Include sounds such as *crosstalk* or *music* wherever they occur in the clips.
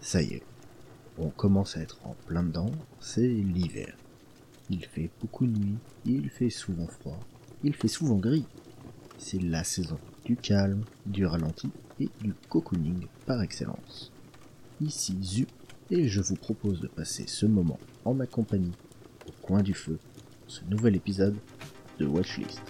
Ça y est, on commence à être en plein dedans, c'est l'hiver. Il fait beaucoup de nuit, il fait souvent froid, il fait souvent gris. C'est la saison du calme, du ralenti et du cocooning par excellence. Ici Zu, et je vous propose de passer ce moment en ma compagnie, au coin du feu, ce nouvel épisode de Watchlist.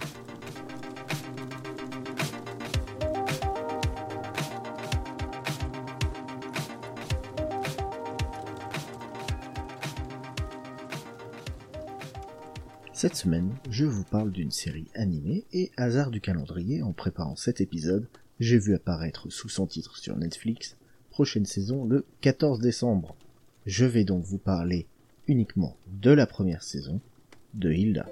Cette semaine, je vous parle d'une série animée et hasard du calendrier en préparant cet épisode, j'ai vu apparaître sous son titre sur Netflix, prochaine saison le 14 décembre. Je vais donc vous parler uniquement de la première saison de Hilda.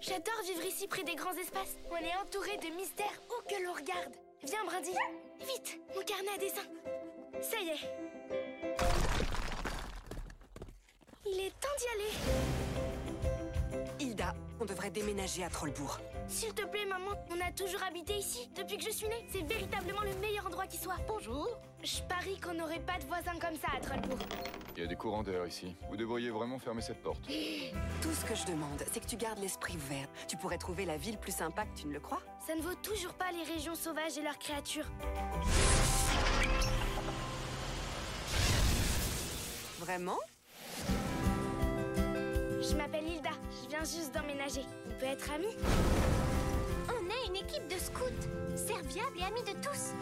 J'adore vivre ici près des grands espaces. On est entouré de mystères où que l'on regarde. Viens, Brindy. Vite, mon carnet à dessin. Ça y est. Il est temps d'y aller. Hilda, on devrait déménager à Trollbourg. S'il te plaît, maman, on a toujours habité ici depuis que je suis née. C'est véritablement le meilleur endroit qui soit. Bonjour. Je parie qu'on n'aurait pas de voisins comme ça à Trollbourg. Il y a des courants d'air ici. Vous devriez vraiment fermer cette porte. *gasps* Tout ce que je demande, c'est que tu gardes l'esprit ouvert. Tu pourrais trouver la ville plus sympa que tu ne le crois Ça ne vaut toujours pas les régions sauvages et leurs créatures. Vraiment? Je m'appelle. Je viens juste d'emménager. On peut être amis On est une équipe de scouts, serviables et amis de tous.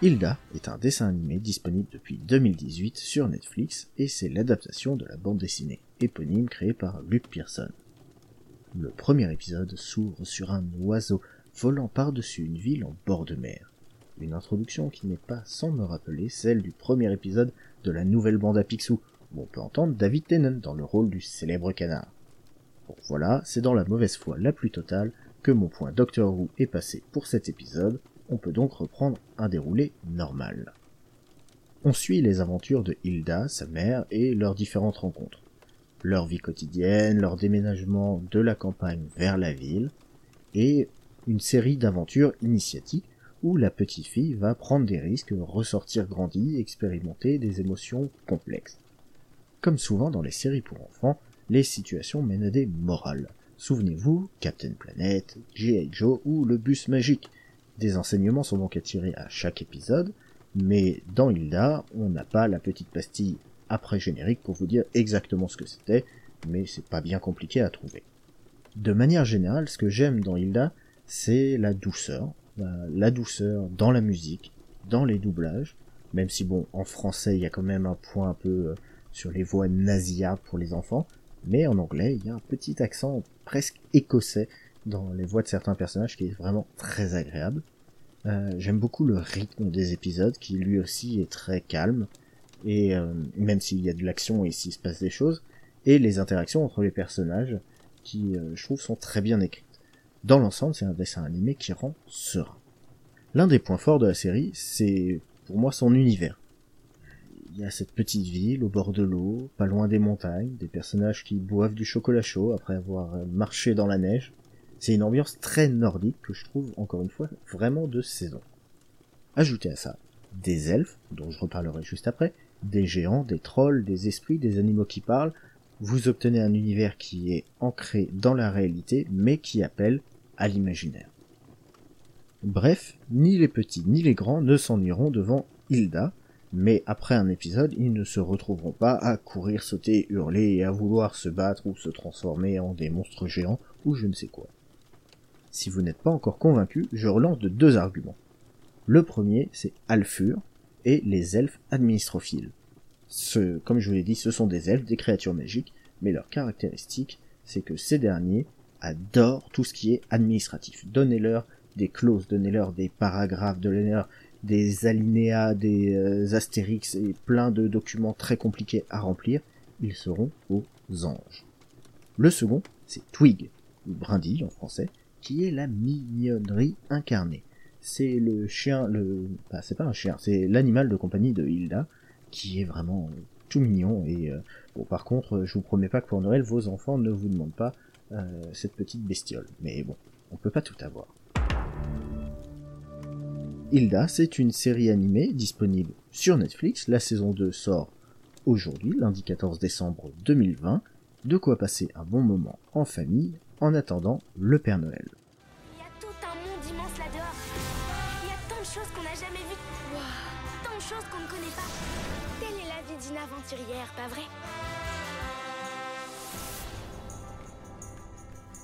*laughs* Hilda est un dessin animé disponible depuis 2018 sur Netflix et c'est l'adaptation de la bande dessinée éponyme créée par Luke Pearson. Le premier épisode s'ouvre sur un oiseau volant par-dessus une ville en bord de mer. Une introduction qui n'est pas sans me rappeler celle du premier épisode de la nouvelle bande à Picsou, où on peut entendre David Tennant dans le rôle du célèbre canard. Bon voilà, c'est dans la mauvaise foi la plus totale que mon point Doctor Who est passé pour cet épisode, on peut donc reprendre un déroulé normal. On suit les aventures de Hilda, sa mère, et leurs différentes rencontres. Leur vie quotidienne, leur déménagement de la campagne vers la ville, et une série d'aventures initiatiques où la petite fille va prendre des risques, ressortir grandie, expérimenter des émotions complexes. Comme souvent dans les séries pour enfants, les situations mènent à des morales. Souvenez-vous, Captain Planet, G.I. Joe ou le bus magique. Des enseignements sont donc tirer à chaque épisode, mais dans Hilda, on n'a pas la petite pastille après générique pour vous dire exactement ce que c'était, mais c'est pas bien compliqué à trouver. De manière générale, ce que j'aime dans Hilda, c'est la douceur, la douceur dans la musique, dans les doublages, même si bon, en français, il y a quand même un point un peu euh, sur les voix nasillardes pour les enfants, mais en anglais, il y a un petit accent presque écossais dans les voix de certains personnages qui est vraiment très agréable. Euh, J'aime beaucoup le rythme des épisodes qui lui aussi est très calme et euh, même s'il y a de l'action et s'il se passe des choses et les interactions entre les personnages qui euh, je trouve sont très bien écrites. Dans l'ensemble, c'est un dessin animé qui rend serein. L'un des points forts de la série, c'est pour moi son univers. Il y a cette petite ville au bord de l'eau, pas loin des montagnes, des personnages qui boivent du chocolat chaud après avoir marché dans la neige, c'est une ambiance très nordique que je trouve, encore une fois, vraiment de saison. Ajoutez à ça des elfes, dont je reparlerai juste après, des géants, des trolls, des esprits, des animaux qui parlent, vous obtenez un univers qui est ancré dans la réalité, mais qui appelle à l'imaginaire. Bref, ni les petits ni les grands ne s'ennuieront devant Hilda, mais après un épisode, ils ne se retrouveront pas à courir, sauter, hurler et à vouloir se battre ou se transformer en des monstres géants ou je ne sais quoi. Si vous n'êtes pas encore convaincu, je relance de deux arguments. Le premier, c'est Alfur et les elfes administrophiles. Ce, comme je vous l'ai dit, ce sont des elfes, des créatures magiques, mais leur caractéristique, c'est que ces derniers adorent tout ce qui est administratif. Donnez-leur des clauses, donnez-leur des paragraphes, donnez-leur des alinéas, des euh, astérix et plein de documents très compliqués à remplir, ils seront aux anges. Le second, c'est Twig, ou Brindille en français, qui est la mignonnerie incarnée. C'est le chien, le, bah, c'est pas un chien, c'est l'animal de compagnie de Hilda, qui est vraiment tout mignon et euh, bon par contre je vous promets pas que pour Noël vos enfants ne vous demandent pas euh, cette petite bestiole mais bon on peut pas tout avoir. Hilda, c'est une série animée disponible sur Netflix. La saison 2 sort aujourd'hui, lundi 14 décembre 2020. De quoi passer un bon moment en famille en attendant le Père Noël. Qu'on ne connaît pas. Telle est la vie d'une aventurière, pas vrai?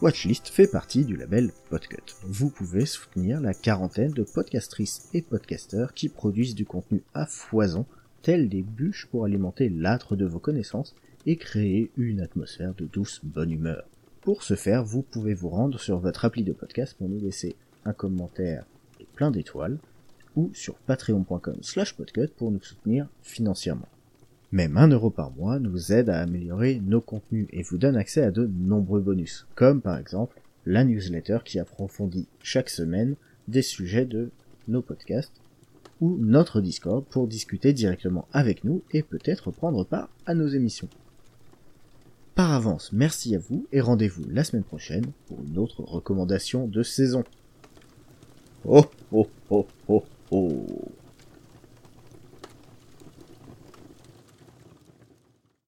Watchlist fait partie du label Podcut. Vous pouvez soutenir la quarantaine de podcastrices et podcasteurs qui produisent du contenu à foison, tels des bûches pour alimenter l'âtre de vos connaissances et créer une atmosphère de douce bonne humeur. Pour ce faire, vous pouvez vous rendre sur votre appli de podcast pour nous laisser un commentaire et plein d'étoiles, ou sur patreon.com slash podcut pour nous soutenir financièrement. Même un euro par mois nous aide à améliorer nos contenus et vous donne accès à de nombreux bonus, comme par exemple la newsletter qui approfondit chaque semaine des sujets de nos podcasts, ou notre Discord pour discuter directement avec nous et peut-être prendre part à nos émissions. Par avance, merci à vous et rendez-vous la semaine prochaine pour une autre recommandation de saison. Oh oh oh oh oh